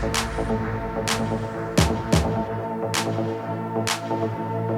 Thank you.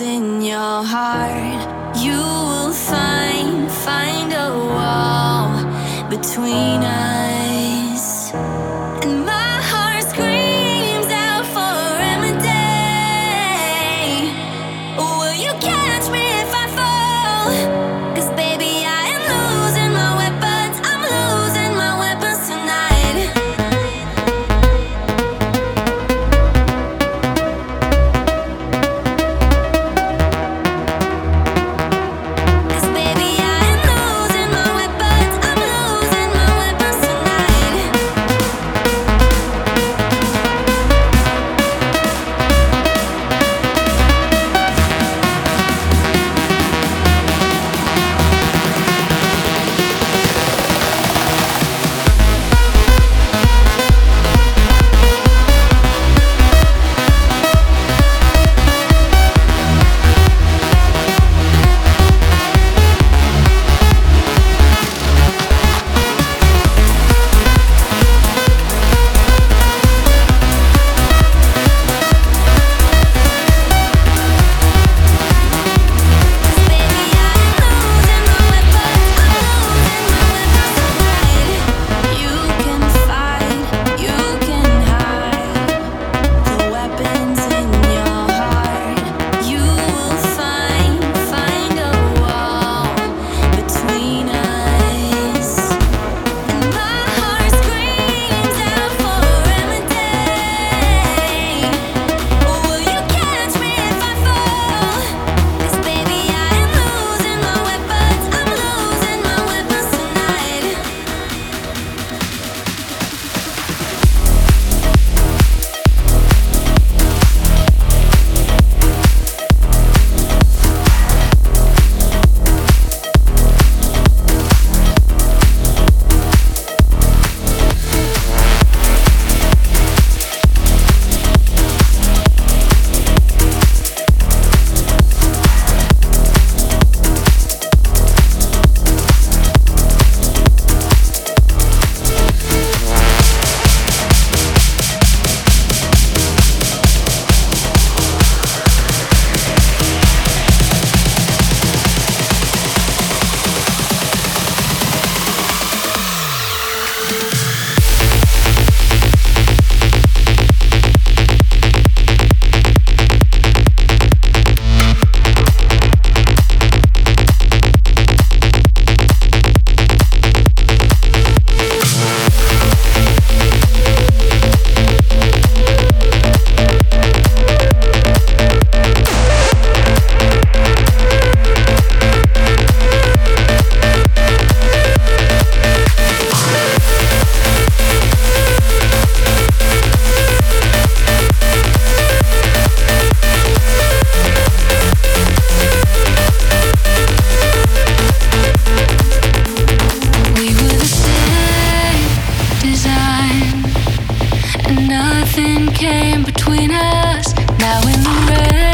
Cause came between us, now in the red.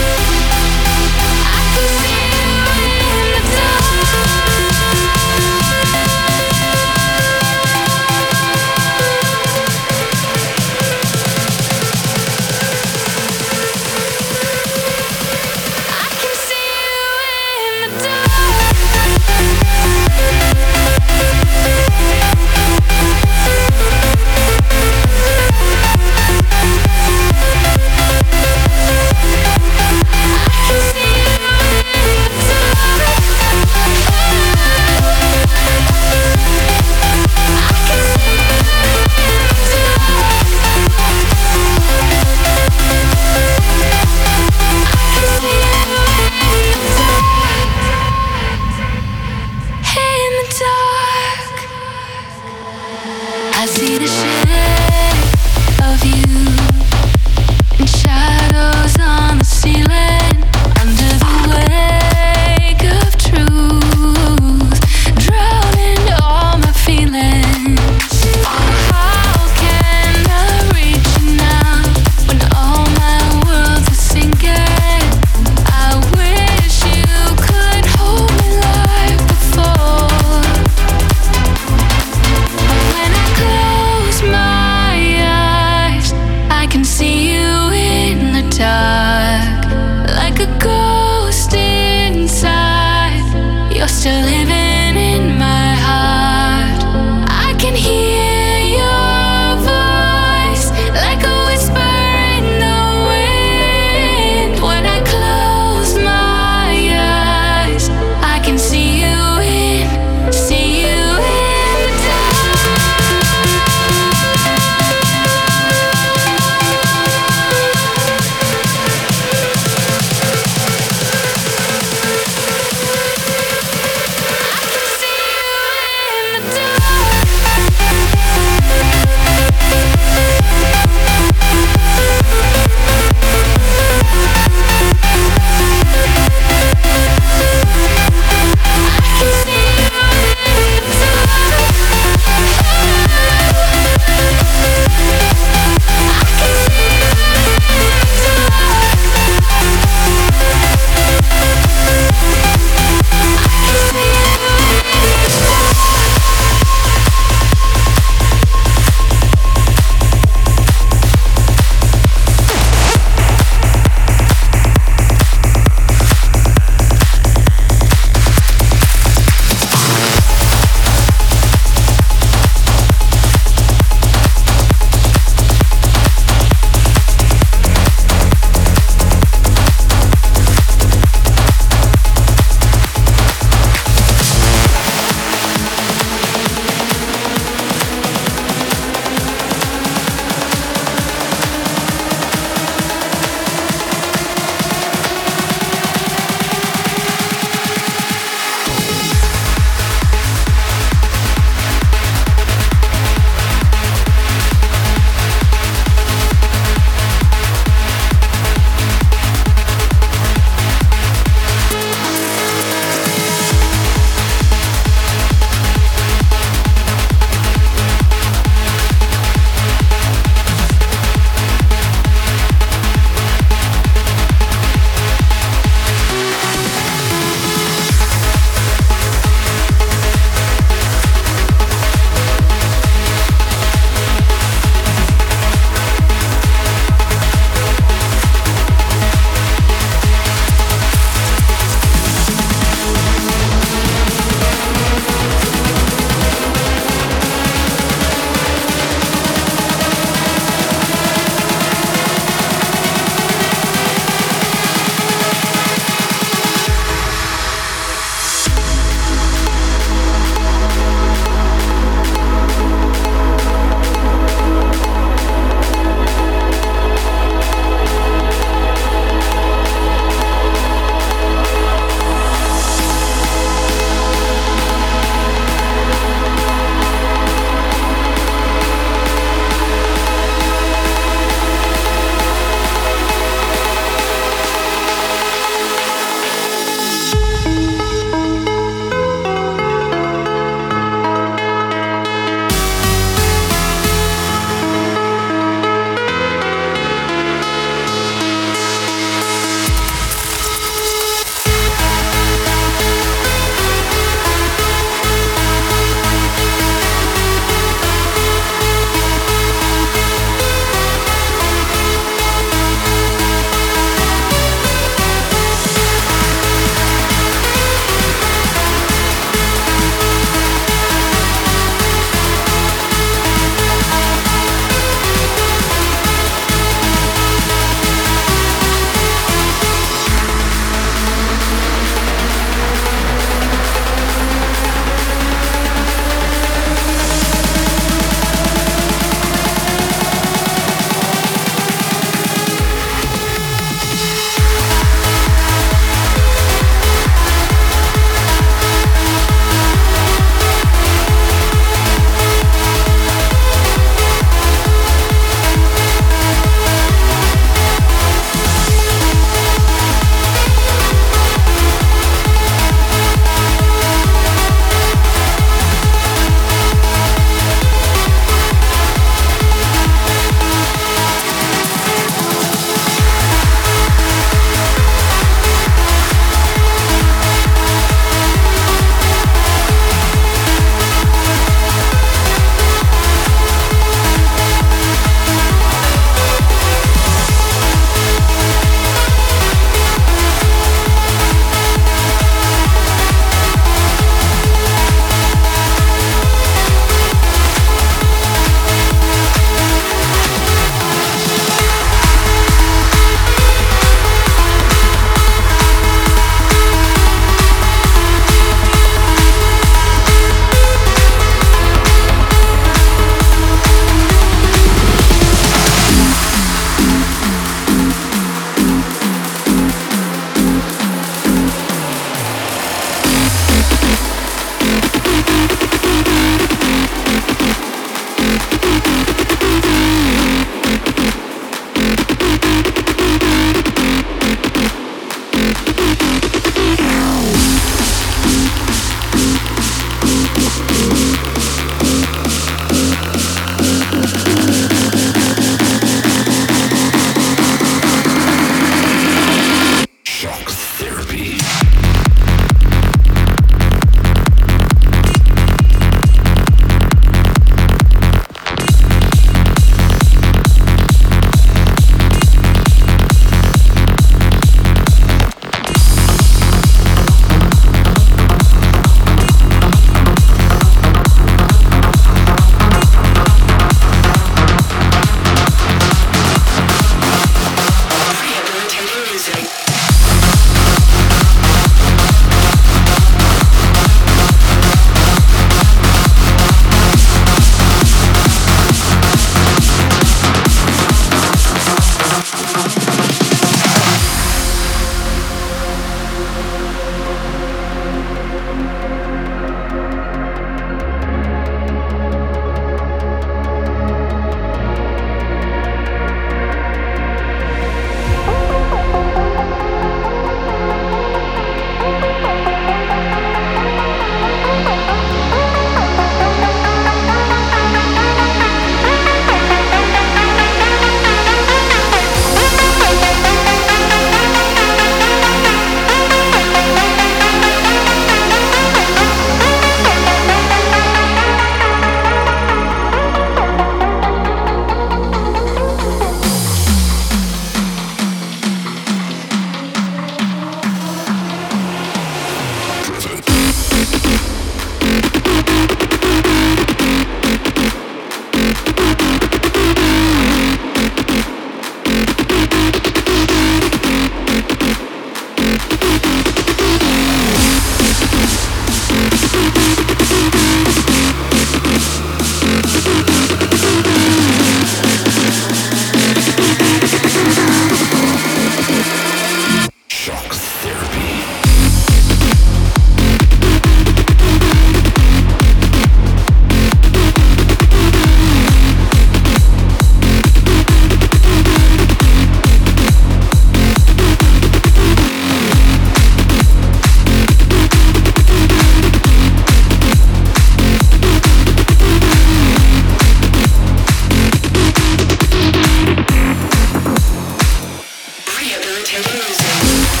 to losing.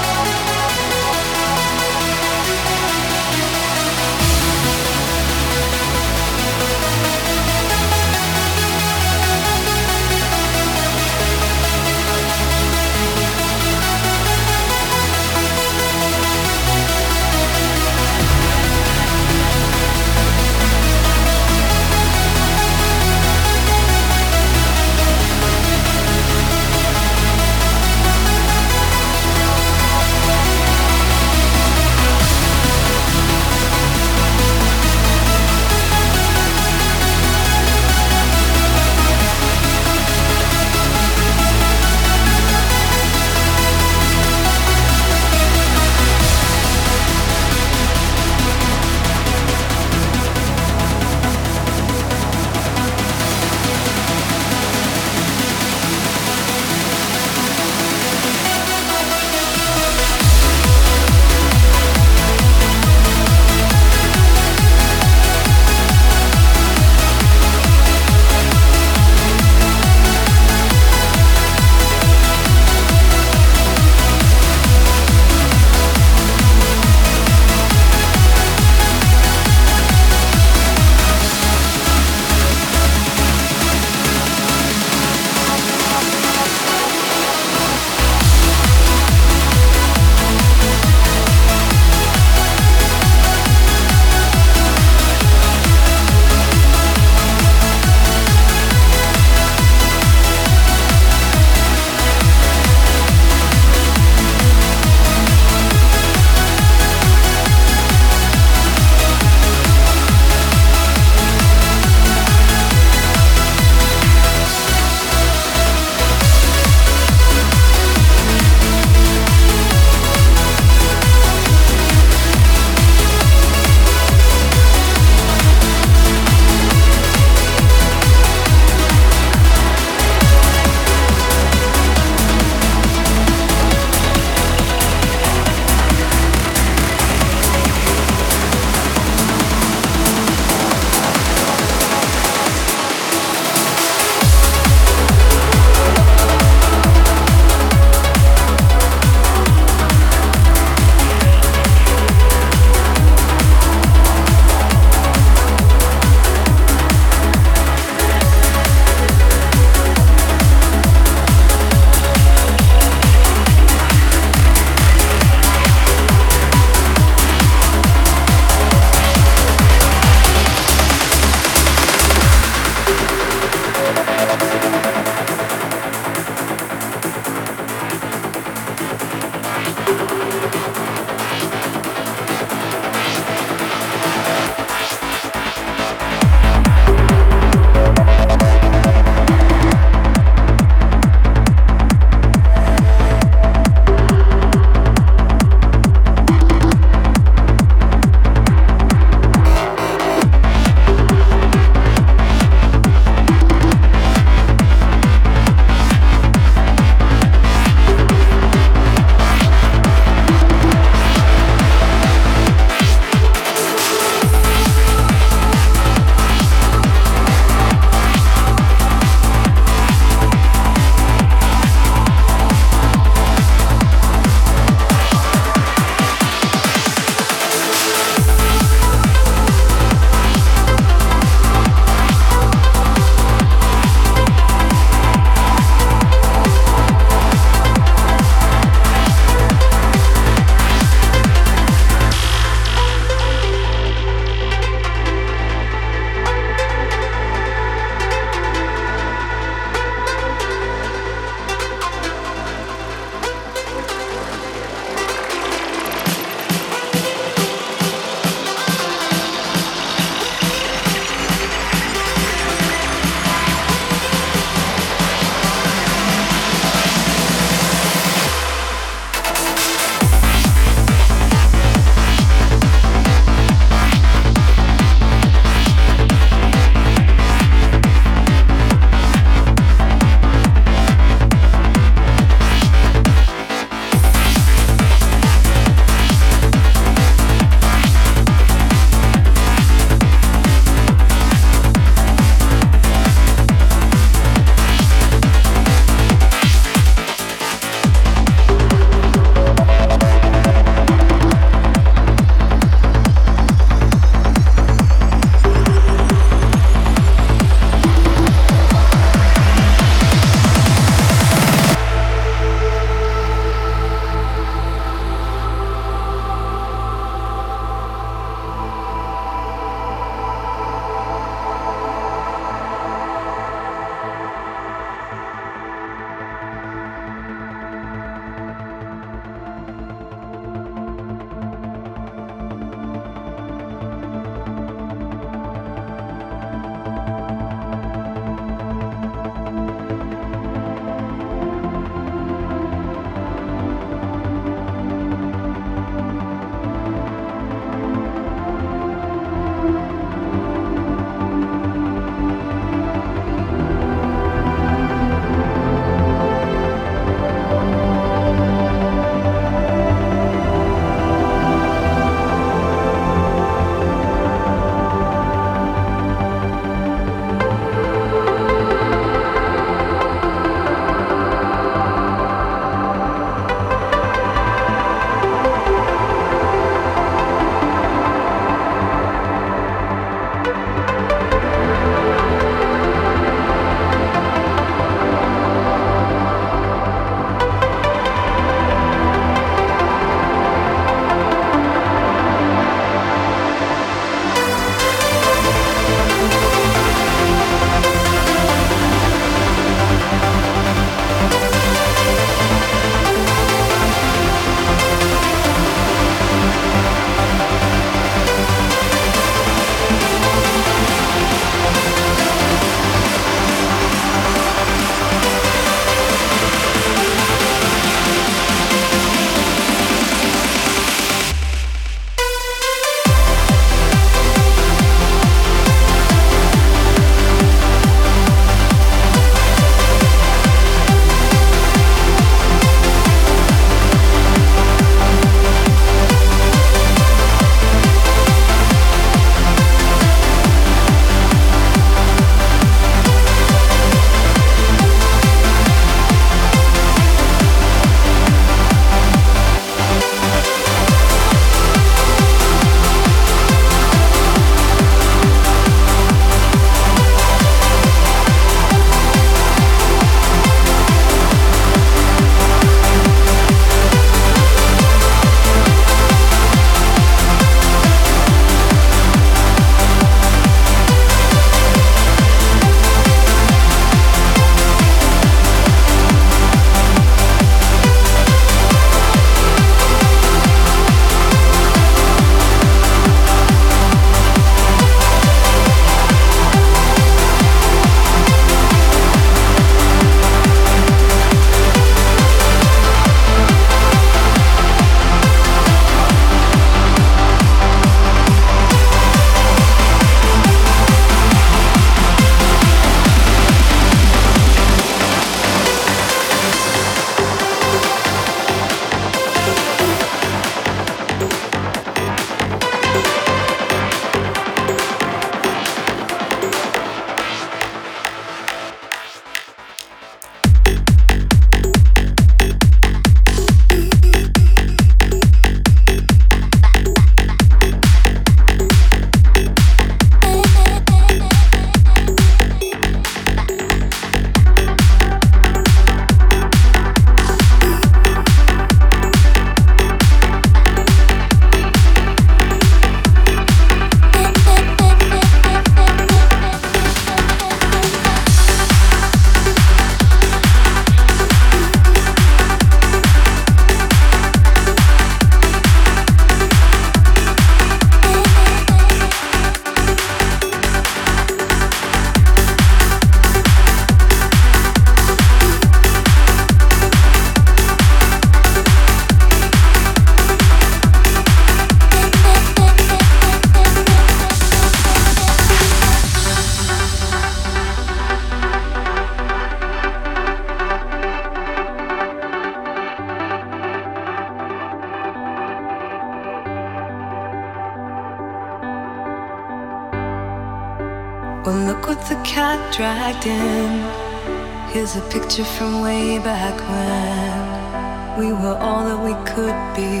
Picture from way back when we were all that we could be.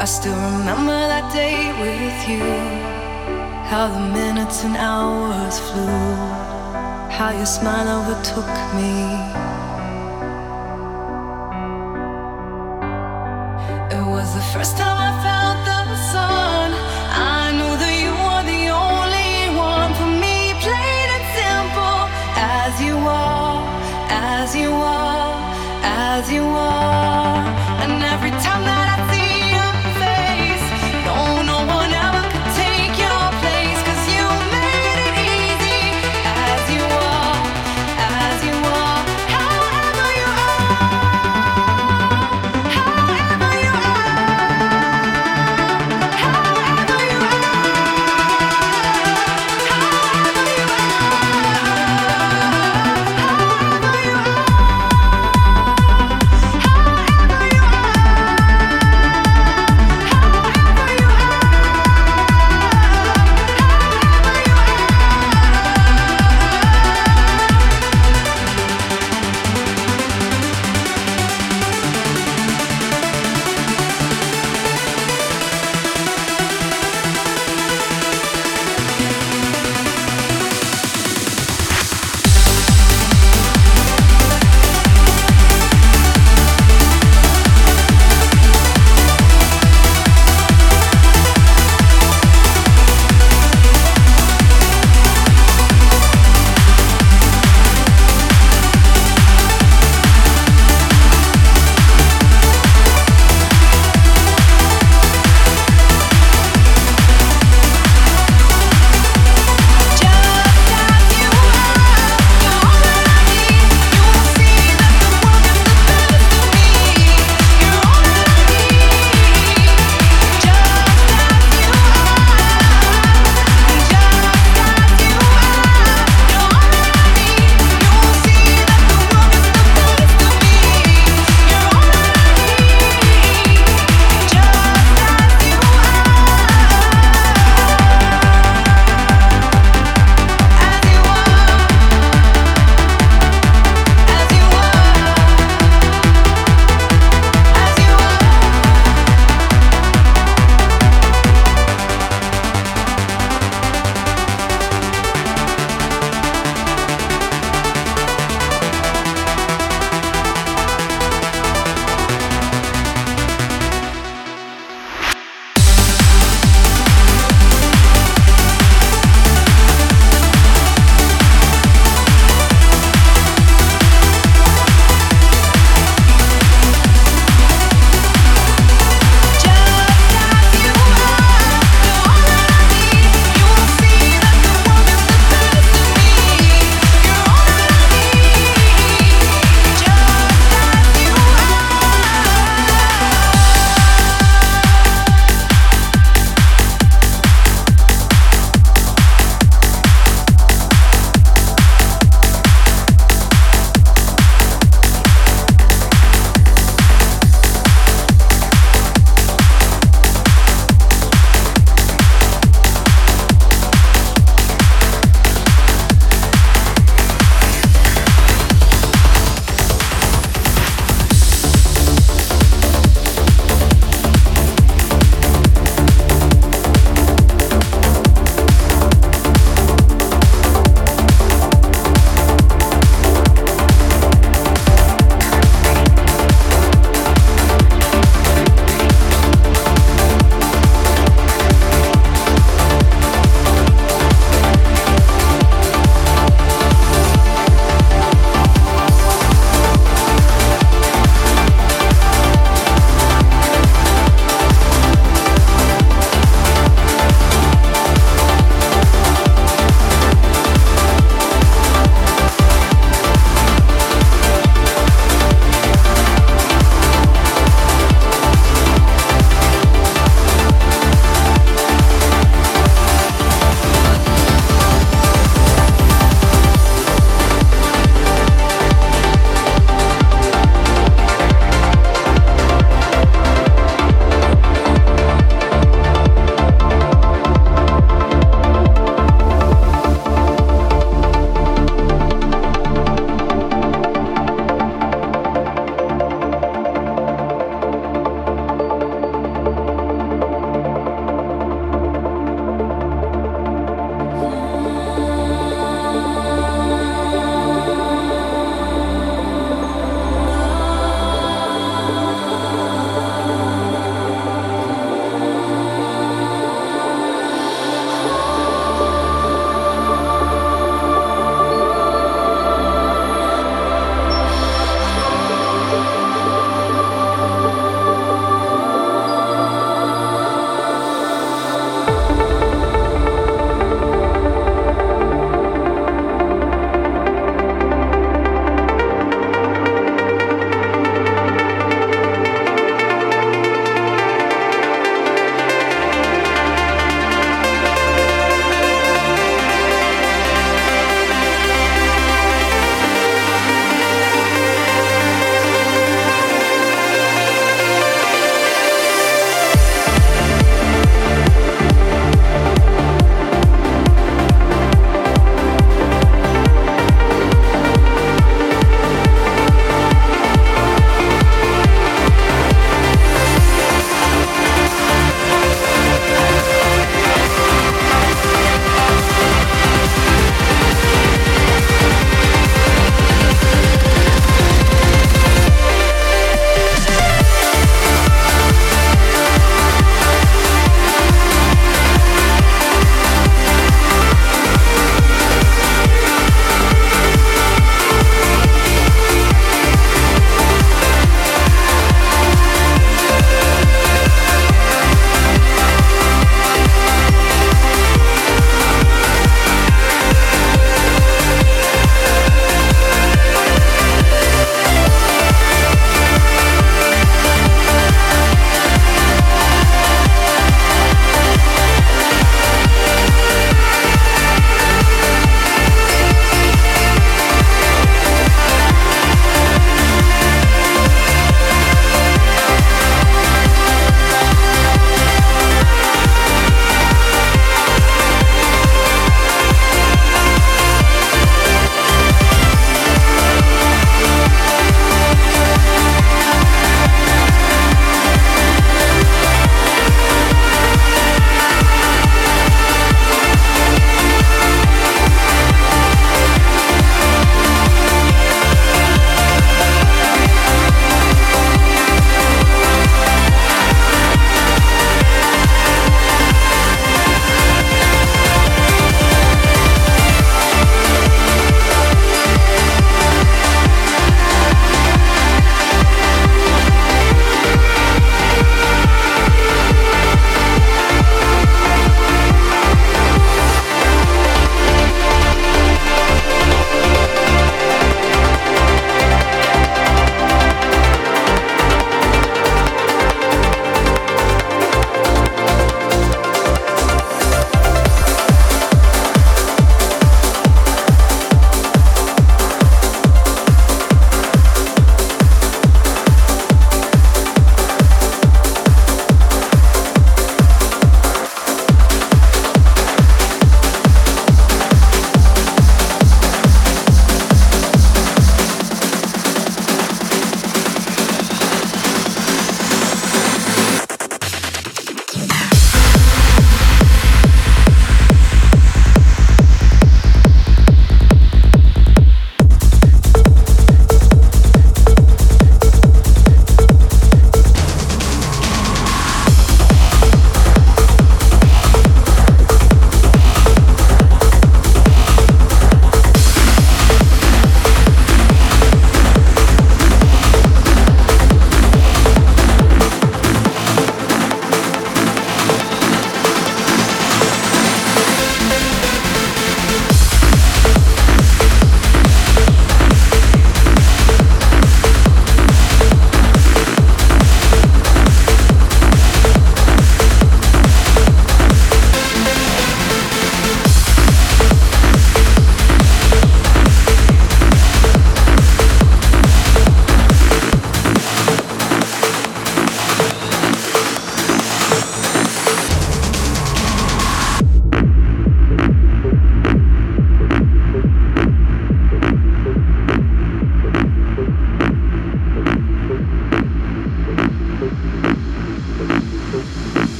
I still remember that day with you. How the minutes and hours flew. How your smile overtook me.